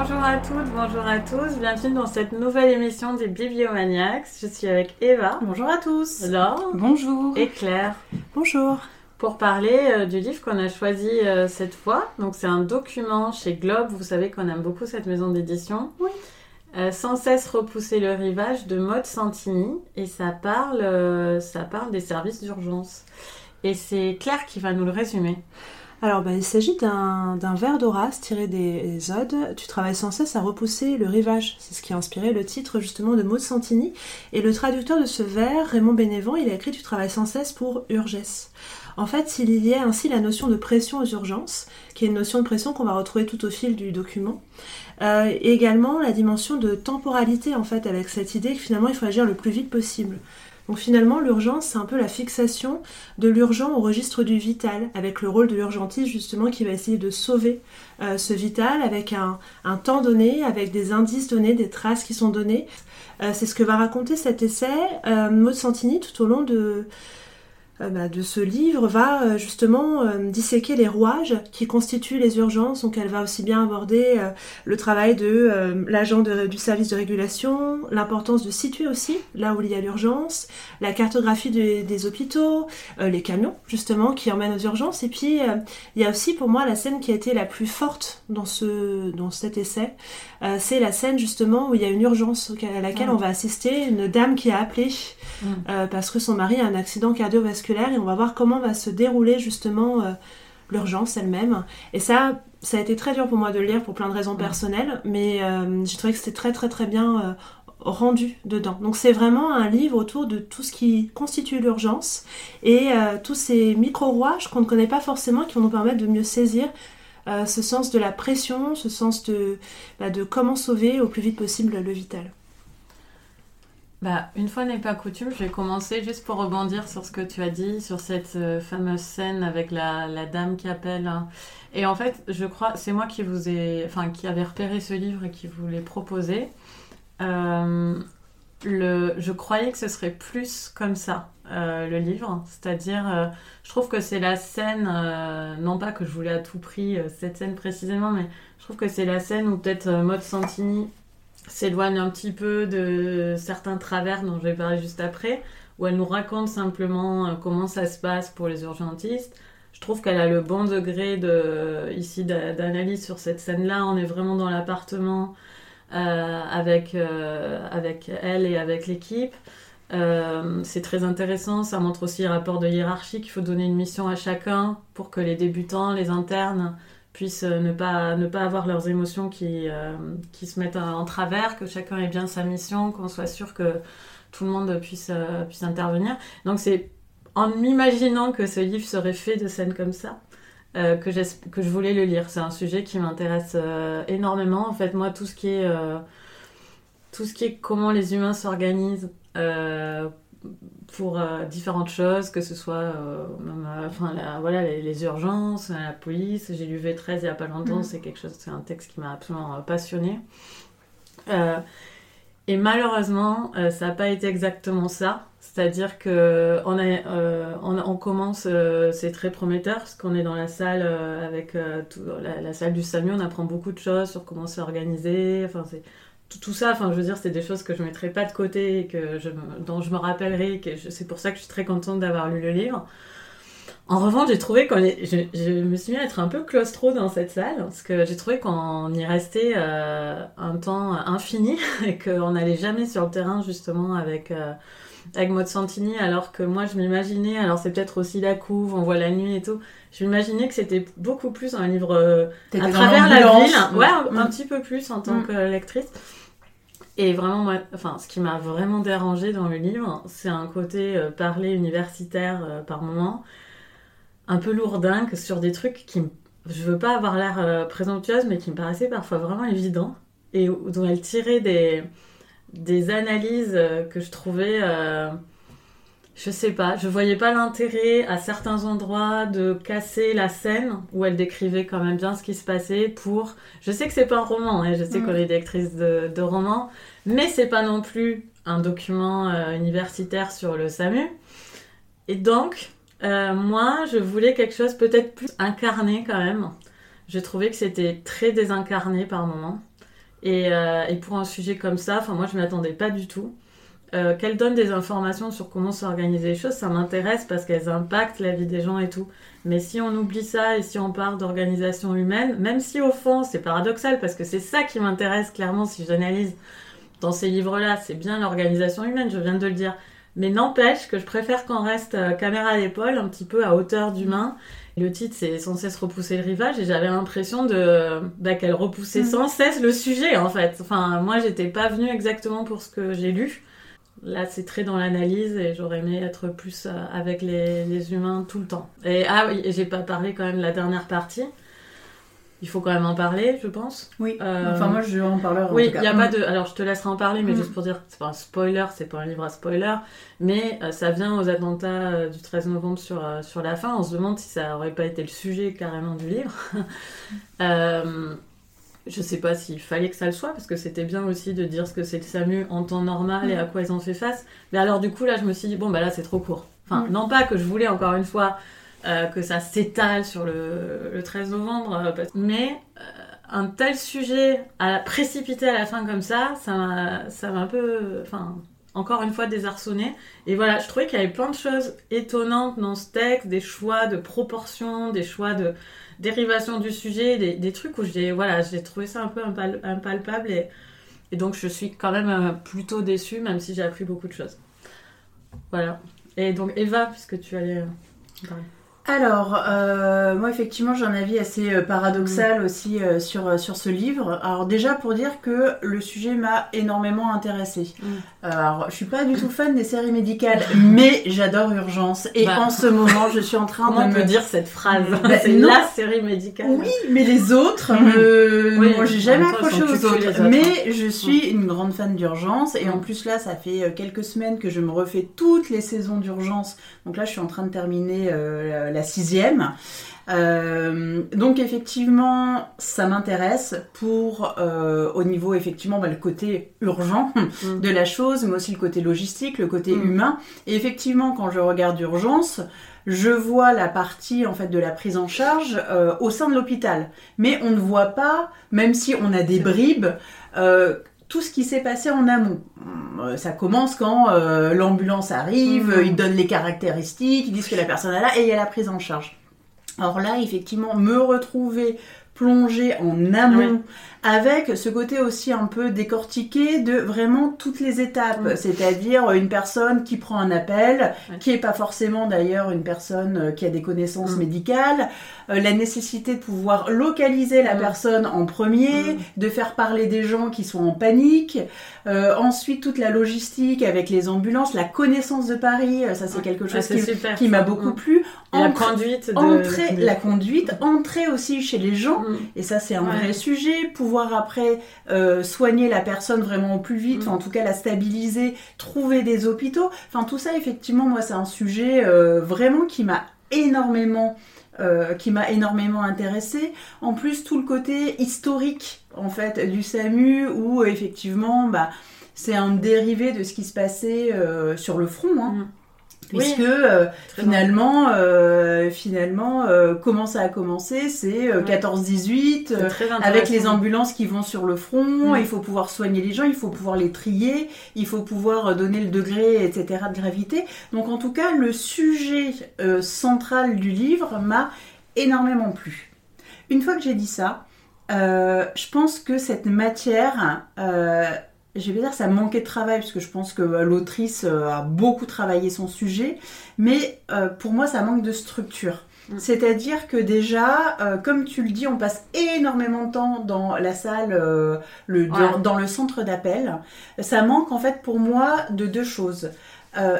Bonjour à toutes, bonjour à tous, bienvenue dans cette nouvelle émission des Bibliomaniacs. Je suis avec Eva. Bonjour à tous. Laure. Bonjour. Et Claire. Bonjour. Pour parler euh, du livre qu'on a choisi euh, cette fois, donc c'est un document chez Globe, vous savez qu'on aime beaucoup cette maison d'édition. Oui. Euh, sans cesse repousser le rivage de Maud Santini et ça parle, ça parle des services d'urgence. Et c'est Claire qui va nous le résumer. Alors, bah, il s'agit d'un vers d'Horace tiré des Odes. Tu travailles sans cesse à repousser le rivage. C'est ce qui a inspiré le titre justement de Maud Santini. Et le traducteur de ce vers, Raymond Bénévent, il a écrit Tu travailles sans cesse pour urgesse. En fait, il y a ainsi la notion de pression aux urgences, qui est une notion de pression qu'on va retrouver tout au fil du document. Euh, également la dimension de temporalité, en fait, avec cette idée que finalement il faut agir le plus vite possible. Donc finalement, l'urgence, c'est un peu la fixation de l'urgent au registre du vital, avec le rôle de l'urgentiste justement qui va essayer de sauver euh, ce vital avec un, temps donné, avec des indices donnés, des traces qui sont données. Euh, c'est ce que va raconter cet essai euh, Maud Santini tout au long de, bah, de ce livre va euh, justement euh, disséquer les rouages qui constituent les urgences. Donc elle va aussi bien aborder le travail de l'agent du service de régulation, l'importance de situer aussi là où il y a l'urgence, la cartographie des hôpitaux, les camions justement qui emmènent aux urgences. Et puis il y a aussi pour moi la scène qui a été la plus forte dans, ce, dans cet essai. C'est la scène justement où il y a une urgence à laquelle on va assister, une dame qui a appelé parce que son mari a un accident cardiovasculaire et on va voir comment va se dérouler justement euh, l'urgence elle-même. Et ça, ça a été très dur pour moi de le lire pour plein de raisons personnelles, mais euh, j'ai trouvé que c'était très très très bien euh, rendu dedans. Donc c'est vraiment un livre autour de tout ce qui constitue l'urgence et tous ces micro-rouages qu'on ne connaît pas forcément qui vont nous permettre de mieux saisir ce sens de la pression, ce sens de, bah, de comment sauver au plus vite possible le vital. Bah, une fois n'est pas coutume, je vais commencer juste pour rebondir sur ce que tu as dit, sur cette euh, fameuse scène avec la, la, dame qui appelle. Hein. Et en fait, je crois, c'est moi qui vous ai, enfin, qui avait repéré ce livre et qui vous l'ai proposé. Euh, le, je croyais que ce serait plus comme ça, euh, le livre. C'est-à-dire, je trouve que c'est la scène, non pas que je voulais à tout prix cette scène précisément, mais je trouve que c'est la scène où peut-être Maud Santini s'éloigne un petit peu de certains travers dont je vais parler juste après, où elle nous raconte simplement euh, comment ça se passe pour les urgentistes. Je trouve qu'elle a le bon degré de, ici d'analyse sur cette scène-là. On est vraiment dans l'appartement euh, avec, euh, avec elle et avec l'équipe. C'est très intéressant, ça montre aussi un rapport de hiérarchie qu'il faut donner une mission à chacun pour que les débutants, les internes puissent euh, ne pas, ne pas avoir leurs émotions qui, euh, qui se mettent en travers, que chacun ait bien sa mission, qu'on soit sûr que tout le monde puisse, euh, puisse intervenir. Donc c'est en m'imaginant que ce livre serait fait de scènes comme ça que, que je voulais le lire. C'est un sujet qui m'intéresse énormément. En fait, moi, tout ce qui est, tout ce qui est comment les humains s'organisent pour euh, différentes choses, que ce soit euh, euh, enfin, voilà, les, urgences, la police. J'ai lu V13 il n'y a pas longtemps, mm. c'est quelque chose, c'est un texte qui m'a absolument passionné. et malheureusement, ça n'a pas été exactement ça. C'est-à-dire que on, on, on, commence, c'est très prometteur, parce qu'on est dans la salle avec la, la, salle du SAMU, on apprend beaucoup de choses sur comment s'organiser. Enfin, c'est tout, ça, enfin, je veux dire, c'est des choses que je ne mettrai pas de côté et que je, dont je me rappellerai. Que c'est pour ça que je suis très contente d'avoir lu le livre. En revanche, j'ai trouvé qu'on je, me suis mis à être un peu claustro dans cette salle parce que j'ai trouvé qu'on y restait euh, un temps infini et qu'on n'allait jamais sur le terrain justement avec euh, avec Maud Santini alors que moi je m'imaginais alors c'est peut-être aussi la couve on voit la nuit et tout je m'imaginais que c'était beaucoup plus un livre euh, à travers la ville ouais un, mm. petit peu plus en tant mm. que lectrice et vraiment, moi, enfin, ce qui m'a vraiment dérangé dans le livre, c'est un côté euh, parler universitaire euh, par moment, un peu lourdingue sur des trucs qui, je veux pas avoir l'air euh, présomptueuse, mais qui me paraissaient parfois vraiment évidents, et dont elle tirait des, des analyses que je trouvais je sais pas, je voyais pas l'intérêt à certains endroits de casser la scène où elle décrivait quand même bien ce qui se passait pour. Je sais que c'est pas un roman, hein, je sais mm. qu'on est lectrice de, de romans, mais c'est pas non plus un document euh, universitaire sur le SAMU. Et donc, euh, moi, je voulais quelque chose peut-être plus incarné quand même. Je trouvais que c'était très désincarné par moments. Et, euh, et pour un sujet comme ça, enfin moi je m'attendais pas du tout. Euh, qu'elle donne des informations sur comment s'organiser les choses, ça m'intéresse parce qu'elles impactent la vie des gens et tout. Mais si on oublie ça et si on parle d'organisation humaine, même si au fond c'est paradoxal parce que c'est ça qui m'intéresse clairement si j'analyse dans ces livres-là, c'est bien l'organisation humaine, je viens de le dire. Mais n'empêche que je préfère qu'on reste euh, caméra à l'épaule, un petit peu à hauteur d'humain. Le titre, c'est sans cesse repousser le rivage, et j'avais l'impression de bah, qu'elle repoussait Mm. sans cesse le sujet, en fait. Enfin, moi, j'étais pas venue exactement pour ce que j'ai lu. Là, c'est très dans l'analyse, et j'aurais aimé être plus euh, avec les, les humains tout le temps. Et ah oui, j'ai pas parlé quand même de la dernière partie. Il faut quand même en parler, je pense. Oui. Euh, Enfin, moi, je en parlerai Oui, il n'y a pas Mm. de. Alors, je te laisserai en parler, mais Mm. juste pour dire, c'est pas un spoiler, c'est pas un livre à spoiler, mais euh, ça vient aux attentats euh, du 13 novembre sur, sur la fin. On se demande si ça aurait pas été le sujet carrément du livre. je sais pas s'il fallait que ça le soit, parce que c'était bien aussi de dire ce que c'est le SAMU en temps normal et à quoi ils ont fait face. Mais alors, du coup, là, je me suis dit, bon, bah là, c'est trop court. Enfin, Mm. non pas que je voulais, encore une fois, euh, que ça s'étale sur le, le 13 novembre, euh, parce- mais euh, un tel sujet à précipiter à la fin comme ça, ça m'a, ça m'a un peu, enfin, encore une fois désarçonné. Et voilà, je trouvais qu'il y avait plein de choses étonnantes dans ce texte, des choix de proportions, des choix de dérivation du sujet, des, des trucs où j'ai, voilà, j'ai trouvé ça un peu impal- impalpable et, et donc je suis quand même euh, plutôt déçue, même si j'ai appris beaucoup de choses. Voilà. Et donc Eva, puisque tu allais euh, parler. Alors, euh, moi effectivement j'ai un avis assez paradoxal aussi euh, sur, euh, sur ce livre. Alors déjà pour dire que le sujet m'a énormément intéressée. Mm. Alors je suis pas du tout fan des séries médicales, mais j'adore Urgence. Et Bah. en ce moment je suis en train Comment on de peut me... dire cette phrase Bah, C'est la série médicale. Oui, mais les autres, Mhm. euh, Oui, moi j'ai jamais accroché aux autres. autres, Mais je suis une grande fan d'urgence et en Mhm. plus là, ça fait euh, quelques semaines que je me refais toutes les saisons d'urgence. Donc là, je suis en train de terminer euh, la sixième. Euh, donc effectivement, ça m'intéresse pour euh, au niveau effectivement bah, le côté urgent Mhm. de la chose, mais aussi le côté logistique, le côté Mm. humain. Et effectivement, quand je regarde urgence, je vois la partie en fait de la prise en charge euh, au sein de l'hôpital, mais on ne voit pas, même si on a des bribes. tout ce qui s'est passé en amont. Ça commence quand euh, l'ambulance arrive, euh, ils donnent les caractéristiques, ils disent que la personne est là et il y a la prise en charge. Alors là, effectivement, me retrouver plongée en amont avec ce côté aussi un peu décortiqué de vraiment toutes les étapes, Mm. c'est-à-dire une personne qui prend un appel, Ouais. qui est pas forcément d'ailleurs une personne euh, qui a des connaissances Mm. médicales, euh, la nécessité de pouvoir localiser la Mm. personne en premier, de faire parler des gens qui sont en panique, euh, ensuite toute la logistique avec les ambulances, la connaissance de Paris, ça c'est Ouais. quelque chose qui, m'a beaucoup plu. La conduite de... entrer, de- la conduite, entrer aussi chez les gens. Et ça, c'est un Ouais. vrai sujet. Pouvoir après euh, soigner la personne vraiment au plus vite, Mm. en tout cas la stabiliser, trouver des hôpitaux. Enfin, tout ça, effectivement, moi, c'est un sujet euh, vraiment qui m'a énormément, euh, qui m'a énormément intéressé. En plus, tout le côté historique, en fait, du SAMU, où effectivement, bah, c'est un dérivé de ce qui se passait euh, sur le front, hein, Mm. Puisque Oui. euh, finalement, euh, finalement, euh, comment ça a commencé C'est euh, Ouais. 14-18. C'est euh, très avec les ambulances qui vont sur le front, Mm. il faut pouvoir soigner les gens, il faut pouvoir les trier, il faut pouvoir donner le degré, etc. de gravité. Donc en tout cas, le sujet central du livre m'a énormément plu. Une fois que j'ai dit ça, je pense que cette matière, je vais dire, ça manquait de travail, parce que je pense que euh, l'autrice euh, a beaucoup travaillé son sujet, mais euh, pour moi, ça manque de structure. Mm. C'est-à-dire que déjà, euh, comme tu le dis, on passe énormément de temps dans la salle, euh, le, dans, Ouais. dans le centre d'appel. Ça manque en fait pour moi de deux choses.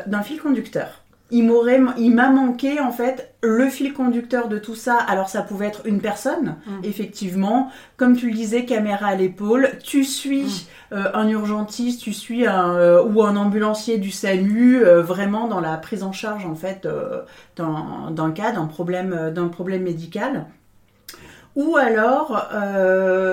D'un fil conducteur. Il m'aurait, il m'a manqué en fait le fil conducteur de tout ça. Alors ça pouvait être une personne, Mm. effectivement, comme tu le disais, caméra à l'épaule. Tu suis euh, un urgentiste, tu suis un euh, ou un ambulancier du SAMU, euh, vraiment dans la prise en charge en fait d'un cas, d'un problème, d'un problème médical. Ou alors,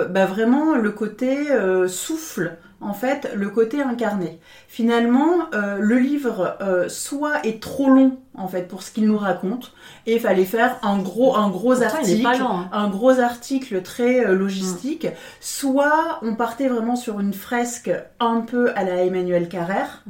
bah vraiment le côté souffle, en fait, le côté incarné. Finalement, euh, le livre euh, soit est trop long en fait pour ce qu'il nous raconte et il fallait faire un gros un gros Pourtant, article pas hein. un gros article très euh, logistique soit on partait vraiment sur une fresque un peu à la Emmanuel Carrère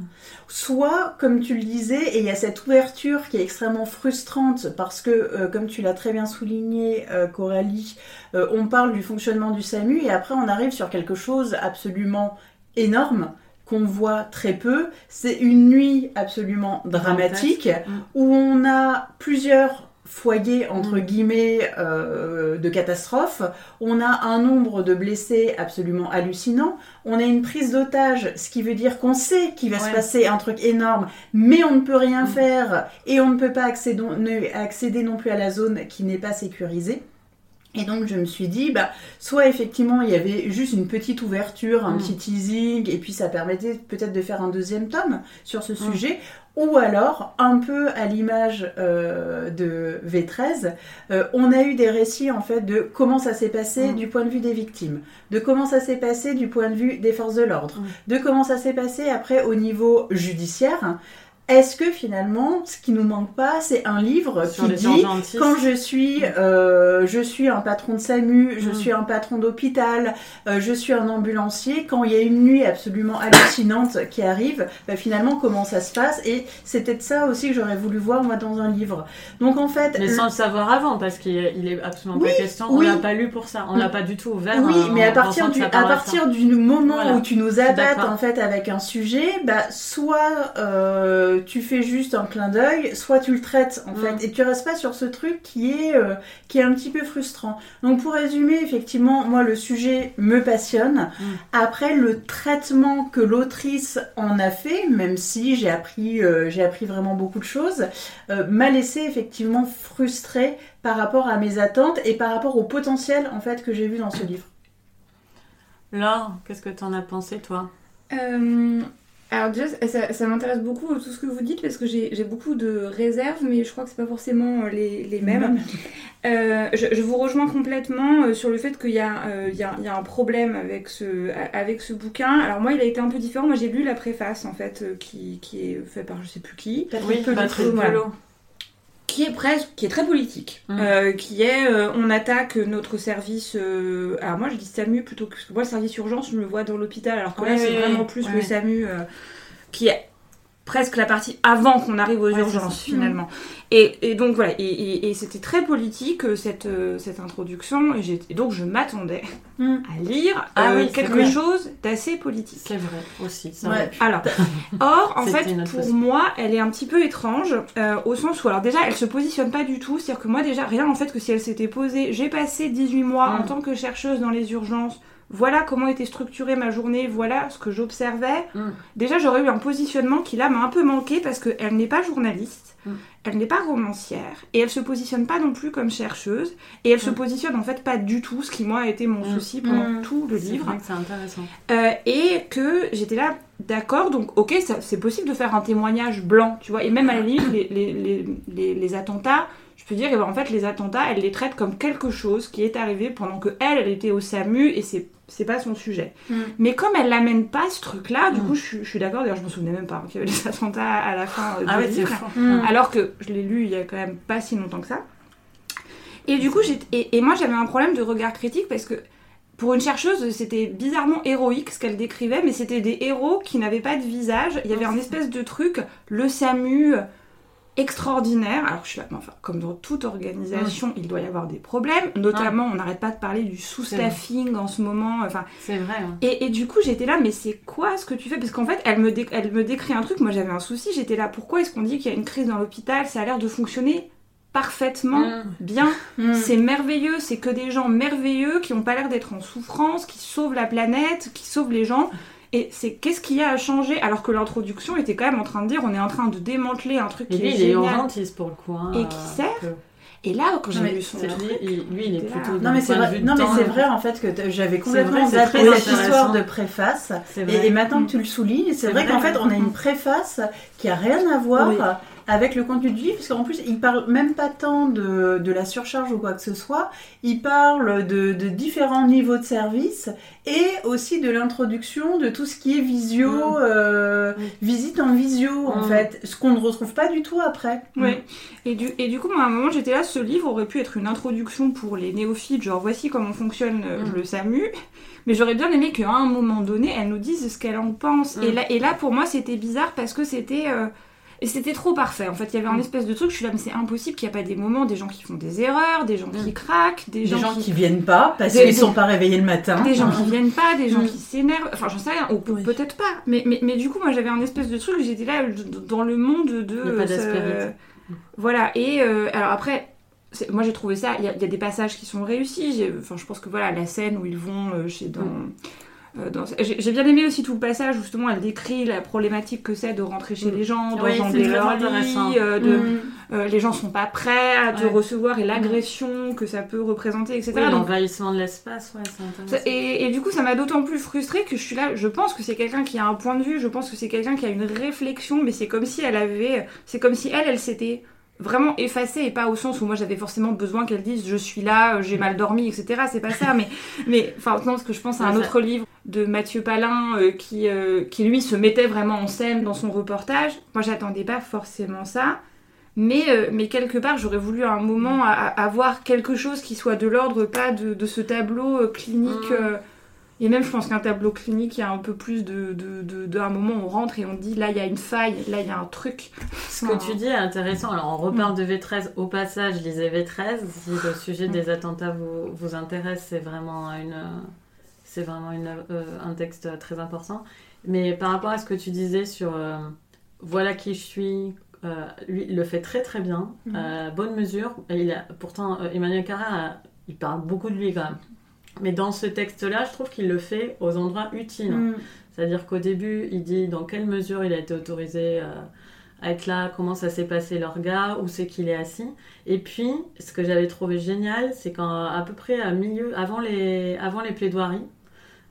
soit comme tu le disais et il y a cette ouverture qui est extrêmement frustrante parce que comme tu l'as très bien souligné Coralie on parle du fonctionnement du SAMU et après on arrive sur quelque chose absolument énorme qu'on voit très peu, c'est une nuit absolument dramatique où on a plusieurs foyers entre Mm. guillemets euh, de catastrophe, on a un nombre de blessés absolument hallucinant, on a une prise d'otage, ce qui veut dire qu'on sait qu'il va se passer un truc énorme, mais on ne peut rien Mm. faire et on ne peut pas accéder non plus à la zone qui n'est pas sécurisée. Et donc je me suis dit, bah, soit effectivement il y avait juste une petite ouverture, un Mm. petit teasing, et puis ça permettait peut-être de faire un deuxième tome sur ce Mm. sujet, ou alors un peu à l'image euh, de V13, euh, on a eu des récits en fait de comment ça s'est passé Mm. du point de vue des victimes, de comment ça s'est passé du point de vue des forces de l'ordre, de comment ça s'est passé après au niveau judiciaire. Est-ce que finalement, ce qui nous manque pas, c'est un livre Sur qui dit quand je suis, euh, je suis un patron de SAMU, je Mm. suis un patron d'hôpital, euh, je suis un ambulancier, quand il y a une nuit absolument hallucinante qui arrive, bah, finalement comment ça se passe? Et c'est peut-être ça aussi que j'aurais voulu voir moi dans un livre. Donc en fait, Mais sans le savoir avant, parce qu'il est, absolument Oui, pas question. oui. On l'a pas lu pour ça. On l'a pas du tout ouvert. Oui, euh, mais à partir du, à partir moment Voilà. où tu nous abattes en fait avec un sujet, bah soit euh, tu fais juste un clin d'œil, soit tu le traites en Mm. fait, et tu restes pas sur ce truc qui est euh, qui est un petit peu frustrant. Donc pour résumer, effectivement, moi le sujet me passionne. Mm. Après le traitement que l'autrice en a fait, même si j'ai appris euh, j'ai appris vraiment beaucoup de choses, euh, m'a laissé effectivement frustrée par rapport à mes attentes et par rapport au potentiel en fait que j'ai vu dans ce livre. Laure, qu'est-ce que t'en as pensé, toi? Euh, alors déjà, ça, m'intéresse beaucoup tout ce que vous dites parce que j'ai beaucoup de réserves, mais je crois que c'est pas forcément euh, les, les mêmes. Euh, je, je vous rejoins complètement euh, sur le fait qu'il y, a, euh, y, y un problème avec ce, avec ce bouquin. Alors moi, il a été un peu différent. Moi, j'ai lu la préface en fait, qui, qui est faite par je sais plus qui. Oui, Patrick voilà. Pelot. Qui est presque qui est très politique Mm. euh, qui est euh, on attaque notre service euh, alors moi je dis SAMU plutôt que parce que moi le service urgence je me le vois dans l'hôpital alors que là c'est vraiment plus le. SAMU qui est presque la partie avant qu'on arrive aux Ouais, urgences finalement et, et donc voilà et, et- et c'était très politique euh, cette, euh, cette introduction et, donc je m'attendais Mm. à lire Ah euh, oui, quelque chose d'assez politique C'est vrai aussi. Ouais. alors, or, en fait, pour façon. moi, elle est un petit peu étrange, euh, au sens où, alors déjà, elle se positionne pas du tout, c'est-à-dire que moi, déjà, rien en fait que si elle s'était posée, j'ai passé 18 mois en Mm. tant que chercheuse dans les urgences, voilà comment était structurée ma journée, voilà ce que j'observais. Mm. Déjà, j'aurais eu un positionnement qui là m'a un peu manqué parce qu'elle n'est pas journaliste, Mm. elle n'est pas romancière, et elle se positionne pas non plus comme chercheuse, et elle se Mm. positionne en fait pas du tout, ce qui moi a été mon souci pendant tout le livre. c'est intéressant. Euh, et que j'étais là, d'accord, donc ok, c'est possible de faire un témoignage blanc, tu vois, et même à la limite, les, les, les, les- les attentats, je peux dire, eh ben, en fait, les attentats, elle les traite comme quelque chose qui est arrivé pendant que elle, elle était au SAMU, et c'est c'est pas son sujet. Mm. Mais comme elle l'amène pas ce truc-là, du Mm. coup, je, suis- je suis d'accord, d'ailleurs, je me souvenais même pas hein, qu'il y avait des attentats à la fin euh, Ah livre. Mm. Alors que je l'ai lu il y a quand même pas si longtemps que ça. Et du coup, j'ai et, et moi j'avais un problème de regard critique parce que pour une chercheuse, c'était bizarrement héroïque ce qu'elle décrivait, mais c'était des héros qui n'avaient pas de visage. Il y avait un espèce de truc, le SAMU extraordinaire. Alors je suis là, mais enfin, comme dans toute organisation, il doit y avoir des problèmes. Notamment, on n'arrête pas de parler du sous-staffing en ce moment. Enfin, C'est vrai. hein. et, et du coup, j'étais là, mais c'est quoi ce que tu fais? Parce qu'en fait, elle me, dé- elle me décrit un truc, moi j'avais un souci, j'étais là, pourquoi est-ce qu'on dit qu'il y a une crise dans l'hôpital? Ça a l'air de fonctionner parfaitement Mm. bien. Mm. C'est merveilleux, c'est que des gens merveilleux qui ont pas l'air d'être en souffrance, qui sauvent la planète, qui sauvent les gens. Et c'est qu'est-ce qu'il y a à changer? Alors que l'introduction était quand même en train de dire on est en train de démanteler un truc Et qui lui, est il est génial. urgentiste pour le coup. hein, Et qui sert? Et là, quand j'ai lu son truc, lui, il, lui, il est plutôt. Non mais c'est vrai, non, mais c'est vrai en fait que j'avais complètement zappé cette histoire de préface. C'est Et, vrai. et maintenant que tu le soulignes, c'est vrai, vrai, qu'en fait on a une préface qui a rien à voir Oui. Avec le contenu du livre, parce qu'en plus, il parle même pas tant de, de, la surcharge ou quoi que ce soit, il parle de, de différents niveaux de service et aussi de l'introduction de tout ce qui est visio, Mm. euh, visite en visio, en Mm. fait, ce qu'on ne retrouve pas du tout après. Ouais. Et du, et du coup, moi, à un moment, j'étais là, ce livre aurait pu être une introduction pour les néophytes, genre voici comment fonctionne euh, Mm. le SAMU. Mais j'aurais bien aimé qu'à un moment donné, elle nous dise ce qu'elle en pense. Mm. Et, là, et là, pour moi, c'était bizarre parce que c'était. euh, et c'était trop parfait. En fait, il y avait un Mm. espèce de truc, je suis là, mais c'est impossible qu'il n'y ait pas des moments, des gens qui font des erreurs, des gens qui Mm. craquent, des, Des gens, gens qui. qui viennent pas parce qu'ils des- sont pas réveillés le matin. Des gens qui viennent pas, des gens Mm. qui s'énervent, enfin j'en sais rien, ou Oui. peut-être pas. Mais, mais, mais du coup, moi j'avais un espèce de truc, j'étais là dans le monde de. Il a pas euh. Voilà, et euh, alors après, moi j'ai trouvé ça, il y, a- y a des passages qui sont réussis. Enfin, je pense que voilà, la scène où ils vont euh, chez. Dans, dans- J'ai bien aimé aussi tout le passage justement elle décrit la problématique que c'est de rentrer chez Mm. les gens, d'enjamber leur lit, euh, de, Mm. euh, les gens sont pas prêts à te Ouais. recevoir et l'agression que ça peut représenter, etc. Oui, l'envahissement de l'espace, ouais, c'est intéressant. Et, et du coup, ça m'a d'autant plus frustrée que je suis là. Je pense que c'est quelqu'un qui a un point de vue, je pense que c'est quelqu'un qui a une réflexion, mais c'est comme si elle avait. C'est comme si elle, elle s'était vraiment effacée et pas au sens où moi j'avais forcément besoin qu'elle dise je suis là, j'ai mal dormi, etc. C'est pas ça, mais. mais enfin, non, parce que je pense à un autre livre de Mathieu Palin euh, qui, euh, qui lui se mettait vraiment en scène dans son reportage. Moi, j'attendais pas forcément ça. Mais, euh, mais quelque part, j'aurais voulu à un moment avoir quelque chose qui soit de l'ordre, pas de, de ce tableau euh, clinique. Mm. Et même, je pense qu'un tableau clinique, il y a un peu plus de. de, de, de- un moment, on rentre et on dit là, il y a une faille, là, il y a un truc. Ce que tu dis est intéressant. Alors, on reparle de V13. Au passage, lisez V13. Si le sujet des attentats vous, vous intéresse, c'est vraiment, une, c'est vraiment une, euh, un texte très important. Mais par rapport à ce que tu disais sur euh, voilà qui je suis, euh, lui, il le fait très très bien, euh, bonne mesure. Et il a, pourtant, Emmanuel Carrère, il parle beaucoup de lui quand même. Mais dans ce texte-là, je trouve qu'il le fait aux endroits utiles. Mm. C'est-à-dire qu'au début, il dit dans quelle mesure il a été autorisé euh, à être là, comment ça s'est passé leur gars, où c'est qu'il est assis. Et puis, ce que j'avais trouvé génial, c'est qu'à peu près à milieu, avant les, avant les plaidoiries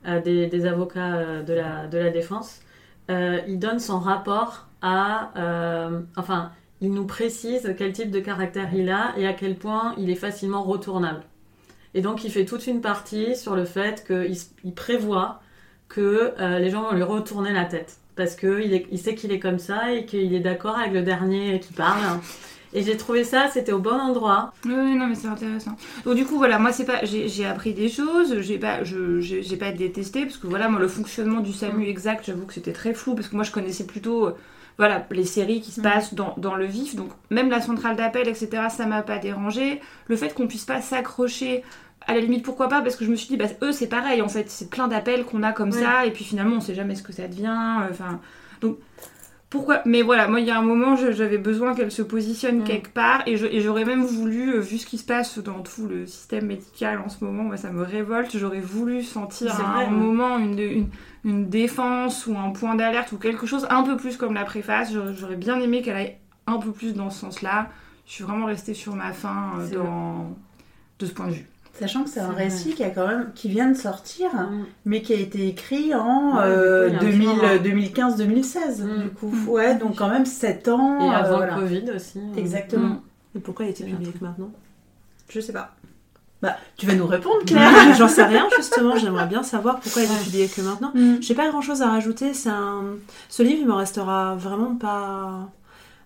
euh, des, des avocats euh, de, la, de la défense, euh, il donne son rapport à... euh, enfin, il nous précise quel type de caractère il a et à quel point il est facilement retournable. Et donc, il fait toute une partie sur le fait qu'il il prévoit que euh, les gens vont lui retourner la tête. Parce qu'il il sait qu'il est comme ça et qu'il est d'accord avec le dernier qui parle. Et j'ai trouvé ça, c'était au bon endroit. Oui, oui, non, mais c'est intéressant. Donc, du coup, voilà, moi, c'est pas. J'ai appris des choses, j'ai pas, je- j'ai pas détesté, parce que voilà, moi, le fonctionnement du SAMU exact, j'avoue que c'était très flou, parce que moi, je connaissais plutôt. euh, Voilà, les séries qui se Mm. passent dans, dans le vif, donc même la centrale d'appel, etc., ça m'a pas dérangé. Le fait qu'on puisse pas s'accrocher, à la limite, pourquoi pas, parce que je me suis dit, bah, eux, c'est pareil, en fait, c'est plein d'appels qu'on a comme Ouais. ça, et puis finalement, on sait jamais ce que ça devient, euh, enfin. donc, pourquoi Mais voilà, moi, il y a un moment, j'avais besoin qu'elle se positionne quelque part, et j'aurais même voulu, euh, vu ce qui se passe dans tout le système médical en ce moment, moi, ça me révolte, j'aurais voulu sentir à vrai, un ouais. moment une, une, une défense ou un point d'alerte ou quelque chose un peu plus comme la préface. J'aurais- bien aimé qu'elle aille un peu plus dans ce sens-là. Je suis vraiment restée sur ma faim euh, dans... de ce point de vue. Sachant que c'est un récit qui, a quand même, qui vient de sortir, Mm. mais qui a été écrit en Ouais, euh, du coup, a. 2015-2016, Mm. du. Mm. Ouais, donc quand même 7 ans. Et euh, avant voilà. le Covid aussi. euh, Exactement. Mm. Et pourquoi il était C'est publié que maintenant? Je sais pas. Bah, tu vas nous répondre, Claire J'en sais rien justement, j'aimerais bien savoir pourquoi il est Ouais. publié que maintenant. Mm. J'ai pas grand chose à rajouter, c'est un... ce livre il me restera vraiment pas...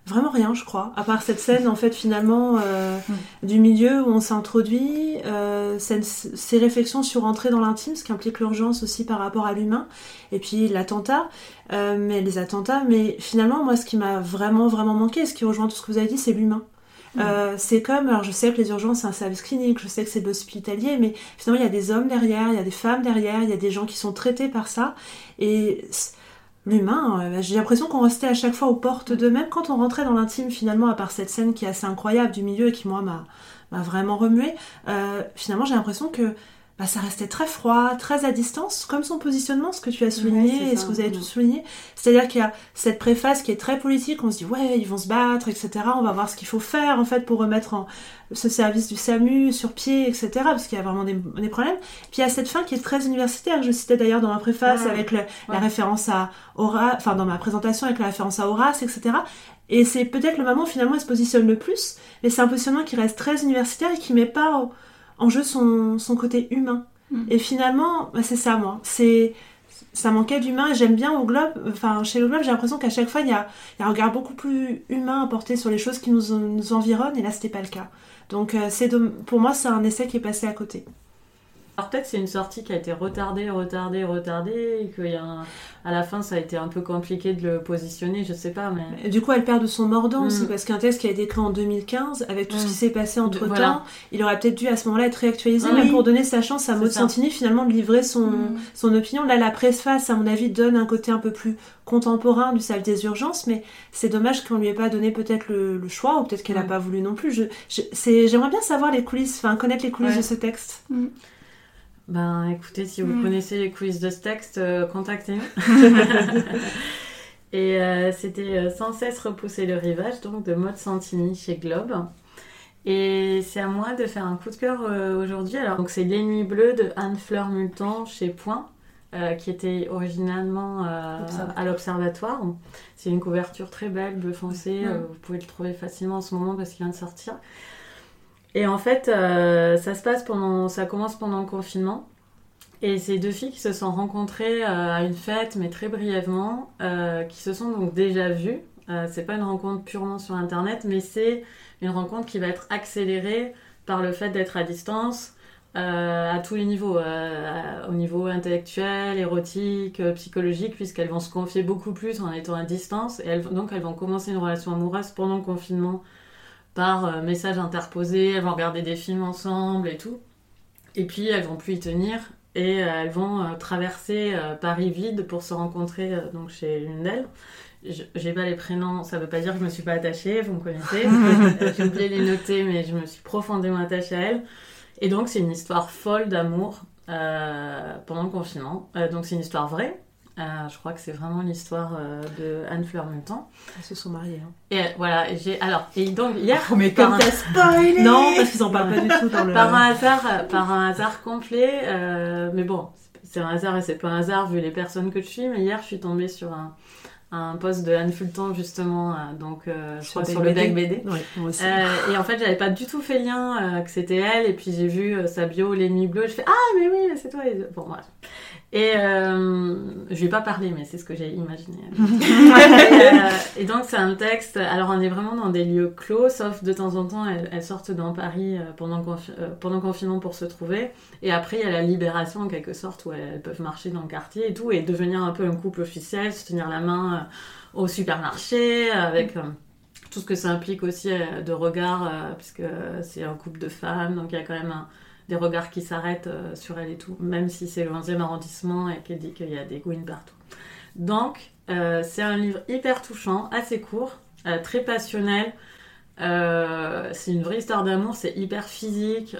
Vraiment rien je crois, à part cette scène en fait finalement euh, du milieu où on s'introduit, euh, ces réflexions sur entrer dans l'intime, ce qui implique l'urgence aussi par rapport à l'humain, et puis l'attentat, euh, mais les attentats, mais finalement moi ce qui m'a vraiment vraiment manqué, ce qui rejoint tout ce que vous avez dit, c'est l'humain. Euh, c'est comme, alors je sais que les urgences c'est un service clinique, je sais que c'est de l'hospitalier, mais finalement il y a des hommes derrière, il y a des femmes derrière, il y a des gens qui sont traités par ça. Et l'humain, euh, j'ai l'impression qu'on restait à chaque fois aux portes d'eux, même quand on rentrait dans l'intime finalement, à part cette scène qui est assez incroyable du milieu et qui moi m'a m'a vraiment remué, euh, finalement j'ai l'impression que bah, ça restait très froid, très à distance, comme son positionnement, ce que tu as souligné Ouais, et ce que vous avez tous souligné. C'est-à-dire qu'il y a cette préface qui est très politique, on se dit ouais, ils vont se battre, etc. On va voir ce qu'il faut faire en fait pour remettre en ce service du SAMU sur pied, etc. Parce qu'il y a vraiment des, des problèmes. Puis il y a cette fin qui est très universitaire. Je citais d'ailleurs dans ma préface Ouais. avec le- la référence à Horace, enfin dans ma présentation avec la référence à Horace, etc. Et c'est peut-être le moment où finalement elle se positionne le plus, mais c'est un positionnement qui reste très universitaire et qui met pas au- en jeu son, son côté humain. Mm. Et finalement, bah, c'est ça moi. C'est ça manquait d'humain et j'aime bien au globe, enfin chez le globe j'ai l'impression qu'à chaque fois il y a, il y a un regard beaucoup plus humain à porter sur les choses qui nous, nous environnent et là c'était pas le cas. Donc euh, c'est pour moi c'est un essai qui est passé à côté. Alors peut-être c'est une sortie qui a été retardée, retardée, retardée, et qu'il y a un- à la fin ça a été un peu compliqué de le positionner, je sais pas, mais... Du coup elle perd de son mordant Mm. aussi parce qu'un texte qui a été écrit en 2015 avec tout ce Mm. qui s'est passé entre temps, Voilà. il aurait peut-être dû à ce moment-là être réactualisé Oui. même pour donner sa chance à Maud. Santini finalement de livrer son, Mm. son opinion. Là la préface à mon avis donne un côté un peu plus contemporain du service des urgences mais c'est dommage qu'on lui ait pas donné peut-être le, le choix ou peut-être qu'elle a Mm. pas voulu non plus. Je, je- J'aimerais bien savoir les coulisses, enfin connaître les coulisses Ouais. de ce texte. Ben écoutez, si vous Mm. connaissez les quiz de ce texte, euh, contactez-nous. Et euh, c'était euh, Sans cesse repousser le rivage, donc de Maud Santini chez Globe. Et c'est à moi de faire un coup de cœur euh, aujourd'hui. Alors, donc c'est Les Nuits Bleues de Anne-Fleur Multon chez Point, euh, qui était originalement à l'Observatoire. C'est une couverture très belle, bleu foncé. Mm. euh, vous pouvez le trouver facilement en ce moment parce qu'il vient de sortir. Et en fait, euh, ça se passe pendant, ça commence pendant le confinement. Et c'est deux filles qui se sont rencontrées euh, à une fête, mais très brièvement, euh, qui se sont donc déjà vues. C'est pas une rencontre purement sur Internet, mais c'est une rencontre qui va être accélérée par le fait d'être à distance à tous les niveaux, au niveau intellectuel, érotique, psychologique, puisqu'elles vont se confier beaucoup plus en étant à distance. Et donc elles vont commencer une relation amoureuse pendant le confinement par euh, message interposé, elles vont regarder des films ensemble et tout. Et puis elles vont plus y tenir et euh, elles vont euh, traverser Paris vide pour se rencontrer donc chez l'une d'elles. Je- J'ai pas les prénoms, ça veut pas dire que je me suis pas attachée, vous me connaissez. J'ai oublié les noter, mais je me suis profondément attachée à elle. Et donc c'est une histoire folle d'amour euh, pendant le confinement. Euh, donc c'est une histoire vraie. Euh, je crois que c'est vraiment l'histoire euh, de Anne-Fleur Montan. Elles se sont mariées. hein. Et euh, voilà, et j'ai alors et donc hier Oh, mais comme un- t'as spoilé Non, parce qu'ils en parlent pas du tout dans le. par un hasard, par un hasard complet. euh, mais bon, c'est un hasard et c'est pas un hasard vu les personnes que je suis. Mais hier, je suis tombée sur un, un post de Anne Fulton justement, donc euh, sur le Bec BD. Ouais, moi aussi. Euh, et en fait, j'avais pas du tout fait lien euh, que c'était elle. Et puis j'ai vu sa bio, les nuits bleues. Je fais ah mais oui, mais c'est toi. Et- Bon bref. Et euh, je lui ai pas parlé, mais c'est ce que j'ai imaginé. et, euh, et donc c'est un texte. Alors on est vraiment dans des lieux clos, sauf de temps en temps elles, elles sortent dans Paris euh, pendant le, confi- euh, pendant le confinement pour se trouver. Et après il y a la libération en quelque sorte où elles peuvent marcher dans le quartier et tout et devenir un peu un couple officiel, se tenir la main au supermarché avec. euh, tout ce que ça implique aussi de regard, puisque c'est un couple de femmes, donc il y a quand même un- des regards qui s'arrêtent euh, sur elle et tout, même si c'est le 11e arrondissement et qu'elle dit qu'il y a des gouines partout. Donc, euh, c'est un livre hyper touchant, assez court, euh, très passionnel. C'est une vraie histoire d'amour, c'est hyper physique,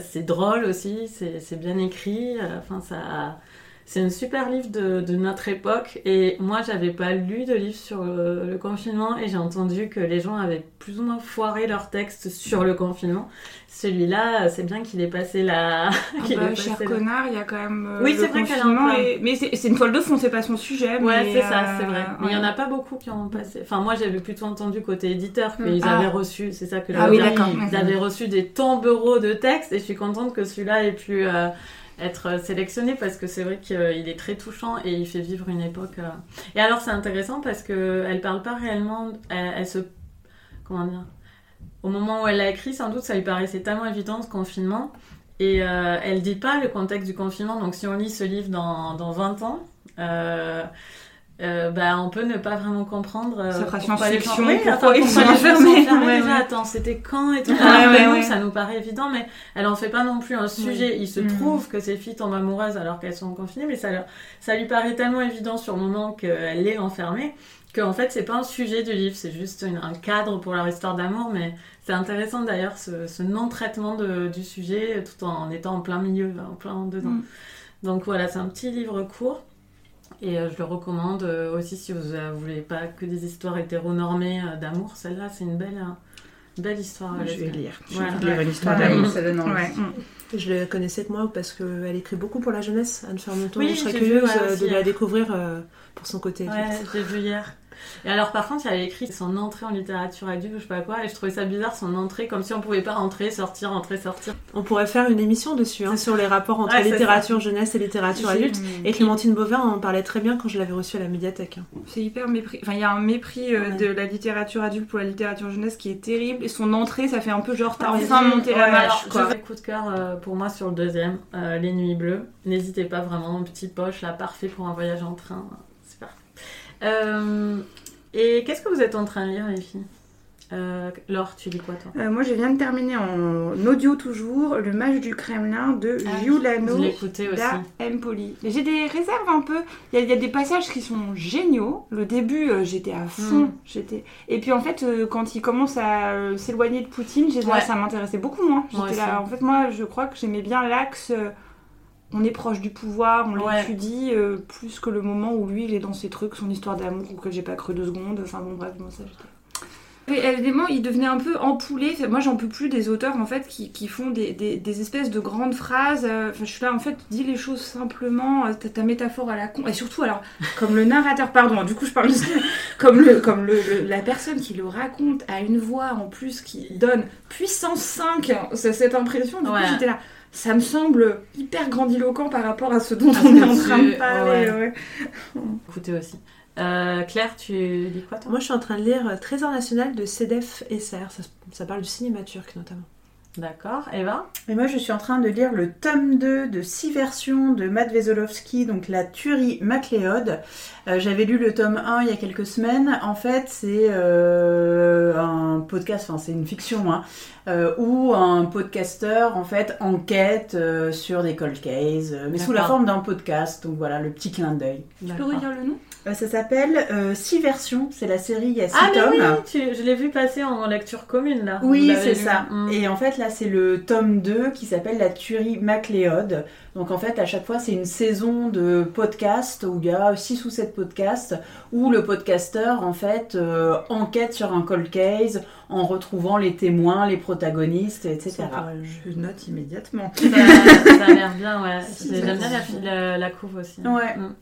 c'est drôle aussi, c'est bien écrit. Enfin, c'est un super livre de, de notre époque. Et moi, j'avais pas lu de livre sur le, le confinement et j'ai entendu que les gens avaient plus ou moins foiré leur texte sur le confinement. Celui-là, c'est bien qu'il ait passé la. Ah bah, cher la- connard, il y a quand même. euh, Oui, c'est vrai qu'elle en et- Mais c'est une toile de fond, c'est pas son sujet. Ouais, c'est ça, euh, c'est vrai. Mais il y en a pas beaucoup qui ont passé. Enfin, moi, j'avais plutôt entendu côté éditeur qu'ils Ah. avaient reçu, c'est ça que je Ah oui. Ils avaient reçu des tombereaux de textes et je suis contente que celui-là ait pu euh, être sélectionné parce que c'est vrai qu'il est très touchant et il fait vivre une époque. euh. Et alors, c'est intéressant parce que elle parle pas réellement. Elle, se. Comment dire Au moment où elle l'a écrit, sans doute, ça lui paraissait tellement évident ce confinement. Et euh, elle dit pas le contexte du confinement. Donc, si on lit ce livre dans, dans 20 ans. euh, euh, bah, on peut ne pas vraiment comprendre euh, Ça pourquoi les gens, oui, pourquoi enfin, ils pourquoi sont enfermés. Ouais, déjà, ouais. attends, c'était quand et tout? Que ouais, ouais. ça nous paraît évident, mais elle en fait pas non plus un sujet. Il se Mm. trouve que ces filles tombent amoureuses alors qu'elles sont confinées, mais ça, leur- ça lui paraît tellement évident sur le moment qu'elle est enfermée que en fait c'est pas un sujet du livre, c'est juste une- un cadre pour leur histoire d'amour, mais c'est intéressant d'ailleurs ce, ce non-traitement du sujet tout en étant en plein milieu, en plein dedans. Mm. Donc voilà, c'est un petit livre court. Et euh, je le recommande euh, aussi si vous euh, voulez pas que des histoires hétéronormées euh, d'amour. Celle-là, c'est une belle, euh, belle histoire. Je vais lire. Je vais lire une histoire d'amour, ça donne envie. Ouais. Je la connaissais que moi parce qu'elle écrit beaucoup pour la jeunesse, Anne Fermenton. Oui, je serais curieuse vu, ouais, euh, aussi, de la découvrir euh, pour son côté. Ouais, j'ai vu hier. Et alors, par contre, il avait écrit son entrée en littérature adulte, ou je sais pas quoi, et je trouvais ça bizarre, son entrée, comme si on pouvait pas entrer, sortir, entrer, sortir. On pourrait faire une émission dessus, hein, sur les rapports entre Ouais, littérature jeunesse et littérature adulte. Et Clémentine Bovin en parlait très bien quand je l'avais reçue à la médiathèque. hein. C'est hyper mépris. Enfin, il y a un mépris euh, Ouais. de la littérature adulte pour la littérature jeunesse qui est terrible. Et son entrée, ça fait un peu genre, t'as enfin monté la marche, quoi. coup de cœur euh, pour moi sur le deuxième, euh, Les Nuits Bleues. N'hésitez pas vraiment, petite poche là, parfait pour un voyage en train. Euh, et qu'est-ce que vous êtes en train de lire, les filles euh, Laure, tu lis quoi toi Euh, moi, je viens de terminer en audio toujours Le Mage du Kremlin de Ah, Giuliano da Empoli. J'ai des réserves un peu. Il y, a- il y a des passages qui sont géniaux. Le début, euh, j'étais à fond. Mm. J'étais. Et puis en fait, quand il commence à s'éloigner de Poutine, là, Ouais. ça m'intéressait beaucoup moins. J'étais là. En fait, moi, je crois que j'aimais bien l'axe. On est proche du pouvoir, on Ouais. l'étudie euh, plus que le moment où lui il est dans ses trucs, son histoire d'amour auquel j'ai pas cru deux secondes. Enfin bon, bref, moi ça évidemment, il devenait un peu empoulé. Moi, j'en peux plus des auteurs en fait qui, qui font des, des- des espèces de grandes phrases. Euh, Enfin, je suis là en fait, dis les choses simplement. euh, Ta, ta métaphore à la con. Et surtout, alors, comme le narrateur, pardon. Du coup, je parle de comme le comme le, le- la personne qui le raconte a une voix en plus qui donne puissance 5. hein, C'est cette impression. Du Ouais. coup, j'étais là. Ça me semble hyper grandiloquent par rapport à ce dont on est en tu- train de parler. ouais. ouais. Écoutez aussi. Euh, Claire, tu lis quoi toi? Moi, je suis en train de lire Trésor national de Cedef Esser. Ça, ça parle du cinéma turc notamment. D'accord. Eva Et moi, je suis en train de lire le tome 2 de 6 versions de Matt Wesolowski, donc la tuerie MacLeod. Euh, J'avais lu le tome 1 il y a quelques semaines. En fait, c'est euh, un podcast, enfin, c'est une fiction, hein, euh, où un podcasteur, en fait, enquête sur des cold cases, mais sous la forme d'un podcast. Donc voilà, le petit clin d'œil. Tu peux redire le nom? Ça s'appelle 6 versions, c'est la série, il y a 6 Ah tomes. oui, tu- je l'ai vu passer en lecture commune là. Oui, c'est ça. Mm. Et en fait, là, c'est le tome 2 qui s'appelle La tuerie MacLeod. Donc, en fait, à chaque fois, c'est une saison de podcasts où il y a 6 ou 7 podcasts où le podcasteur, en fait, euh, enquête sur un cold case en retrouvant les témoins, les protagonistes, etc. Je note immédiatement. ça, ça a l'air bien, ouais. J'aime bien la, la couve aussi. Ouais. Mm.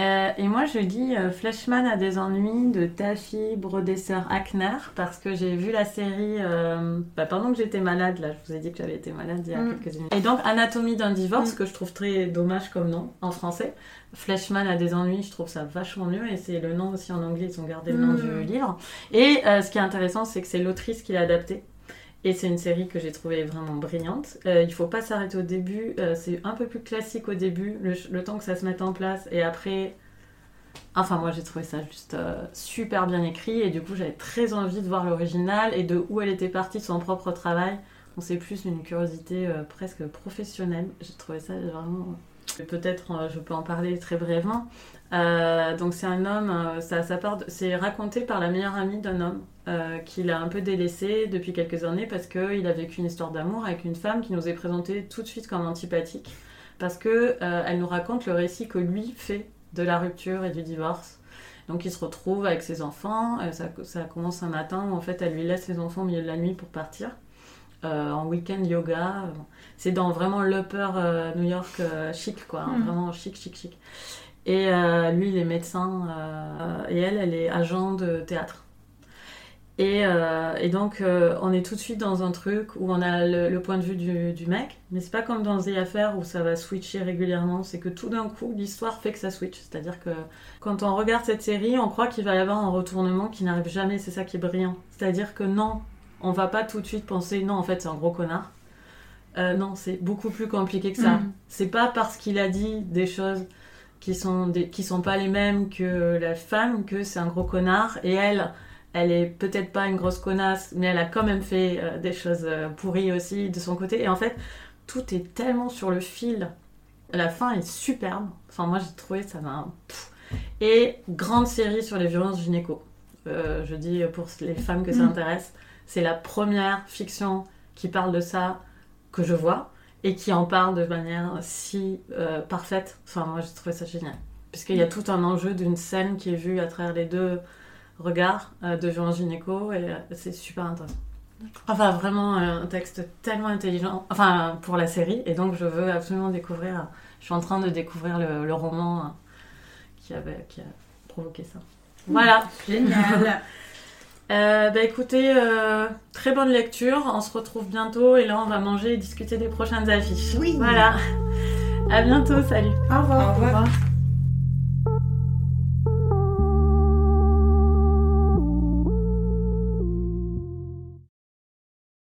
Euh, et moi, je lis euh, Fleshman a des ennuis de Taffy Brodesser-Hackner parce que j'ai vu la série euh, bah, pendant que j'étais malade. Là, je vous ai dit que j'avais été malade il y a Mm. quelques années. Et donc, Anatomie d'un divorce, que je trouve très dommage comme nom en français. Fleshman a des ennuis, je trouve ça vachement mieux. Et c'est le nom aussi en anglais, ils ont gardé le nom Mm. du livre. Et ce qui est intéressant, c'est que c'est l'autrice qui l'a adapté. Et c'est une série que j'ai trouvée vraiment brillante. Euh, il faut pas s'arrêter au début. euh, c'est un peu plus classique au début, le, temps que ça se mette en place. Et après, enfin moi j'ai trouvé ça juste euh, super bien écrit. Et du coup j'avais très envie de voir l'original et de où elle était partie de son propre travail. On sait plus une curiosité euh, presque professionnelle. J'ai trouvé ça vraiment. Peut-être je peux en parler très brièvement. Donc c'est un homme, ça, part c'est raconté par la meilleure amie d'un homme euh, qu'il a un peu délaissé depuis quelques années parce qu'il a vécu une histoire d'amour avec une femme qui nous est présentée tout de suite comme antipathique parce que euh, elle nous raconte le récit que lui fait de la rupture et du divorce. Donc il se retrouve avec ses enfants, euh, ça, ça commence un matin où en fait elle lui laisse ses enfants au milieu de la nuit pour partir. euh, en week-end yoga, euh, c'est dans vraiment l'upper euh, New York chic quoi, hein, Mm. vraiment chic chic chic. Et lui, il est médecin et elle, elle est agent de théâtre. Et, euh, et donc, euh, on est tout de suite dans un truc où on a le, le point de vue du, du mec, mais c'est pas comme dans The Affair où ça va switcher régulièrement, c'est que tout d'un coup, l'histoire fait que ça switch. C'est-à-dire que quand on regarde cette série, on croit qu'il va y avoir un retournement qui n'arrive jamais, c'est ça qui est brillant. C'est-à-dire que non, on va pas tout de suite penser, non, en fait, c'est un gros connard. Euh, non, c'est beaucoup plus compliqué que ça. Mhm. C'est pas parce qu'il a dit des choses qui sont des, qui sont pas les mêmes que la femme que c'est un gros connard et elle elle est peut-être pas une grosse connasse mais elle a quand même fait euh, des choses euh, pourries aussi de son côté et en fait tout est tellement sur le fil la fin est superbe enfin moi j'ai trouvé ça m'a. Et grande série sur les violences gynéco. Euh, je dis pour les femmes que ça Mm. intéresse, c'est la première fiction qui parle de ça que je vois et qui en parle de manière si euh, parfaite. Enfin, moi, j'ai trouvé ça génial. Puisqu'il y a tout un enjeu d'une scène qui est vue à travers les deux regards euh, de violence gynéco et euh, c'est super intéressant. Enfin, vraiment euh, un texte tellement intelligent, enfin, pour la série, et donc je veux absolument découvrir. Je suis en train de découvrir le, le roman qui, avait, qui a provoqué ça. Voilà. Génial. Euh, bah écoutez, euh, très bonne lecture. On se retrouve bientôt et là on va manger et discuter des prochaines affiches. Oui. Voilà. À bientôt, salut. Au revoir. Au revoir.